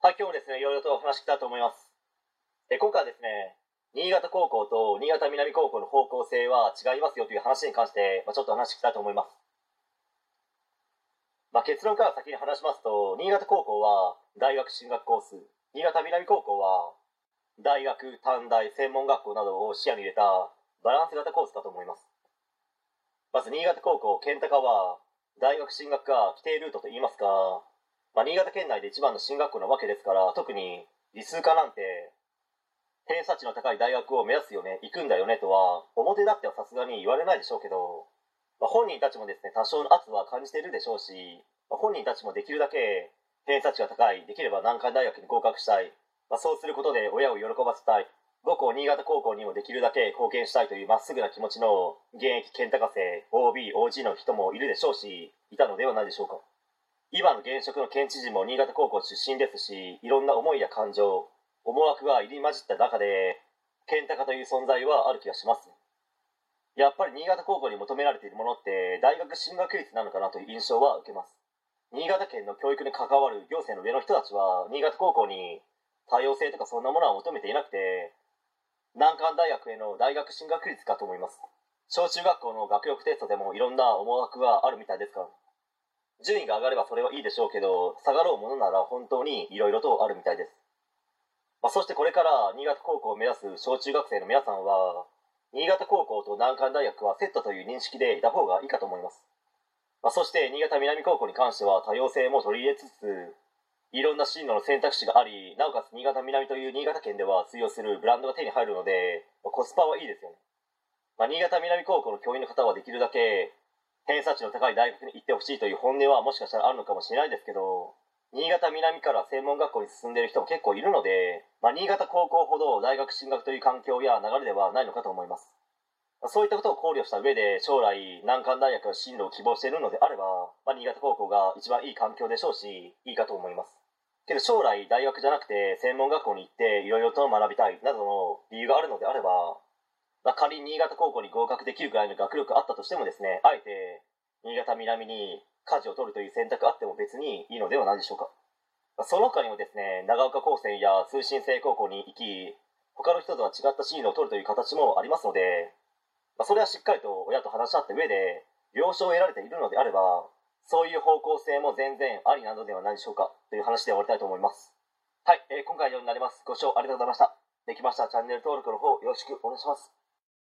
はい、今日もですね、いろいろとお話ししたいと思います。え今回はですね、新潟高校と新潟南高校の方向性は違いますよという話に関して、まあ、ちょっと話したいと思います。まあ、結論から先に話しますと、新潟高校は大学進学コース、新潟南高校は大学、短大、専門学校などを視野に入れたバランス型コースかと思います。まず新潟高校、健高は大学進学が規定ルートといいますか、まあ、新潟県内で一番の進学校なわけですから特に理数科なんて偏差値の高い大学を目指すよね行くんだよねとは表立ってはさすがに言われないでしょうけど、まあ、本人たちもですね多少の圧は感じているでしょうし、まあ、本人たちもできるだけ偏差値が高いできれば南海大学に合格したい、まあ、そうすることで親を喜ばせたい母校新潟高校にもできるだけ貢献したいというまっすぐな気持ちの現役県高生 OBOG の人もいるでしょうしいたのではないでしょうか。今の現職の県知事も新潟高校出身ですしいろんな思いや感情思惑が入り混じった中で県高という存在はある気がしますやっぱり新潟高校に求められているものって大学進学率なのかなという印象は受けます。新潟県の教育に関わる行政の上の人たちは新潟高校に多様性とかそんなものは求めていなくて難関大学への大学進学率かと思います。小中学校の学力テストでもいろんな思惑があるみたいですから。順位が上がればそれはいいでしょうけど下がろうものなら本当にいろいろとあるみたいです、まあ、そしてこれから新潟高校を目指す小中学生の皆さんは新潟高校と難関大学はセットという認識でいた方がいいかと思います、まあ、そして新潟南高校に関しては多様性も取り入れつついろんな進路の選択肢がありなおかつ新潟南という新潟県では通用するブランドが手に入るので、まあ、コスパはいいですよね、まあ、新潟南高校の教員の方はできるだけ偏差値の高い大学に行ってほしいという本音はもしかしたらあるのかもしれないですけど新潟南から専門学校に進んでいる人も結構いるので、まあ、新潟高校ほど大学進学という環境や流れではないのかと思います、そういったことを考慮した上で将来難関大学の進路を希望しているのであれば、まあ、新潟高校が一番いい環境でしょうしいいかと思います。けど将来大学じゃなくて専門学校に行っていろいろと学びたいなどの理由があるのであればまあ、仮に新潟高校に合格できるぐらいの学力あったとしてもですねあえて新潟南に舵を取るという選択あっても別にいいのではないでしょうか、その他にもですね長岡高専や通信制高校に行き他の人とは違った進路を取るという形もありますので、ま、それはしっかりと親と話し合った上で了承を得られているのであればそういう方向性も全然ありなのではないでしょうかという話で終わりたいと思います。はい、えー、今回は以上になります。ご視聴ありがとうございました。できましたらチャンネル登録の方よろしくお願いします。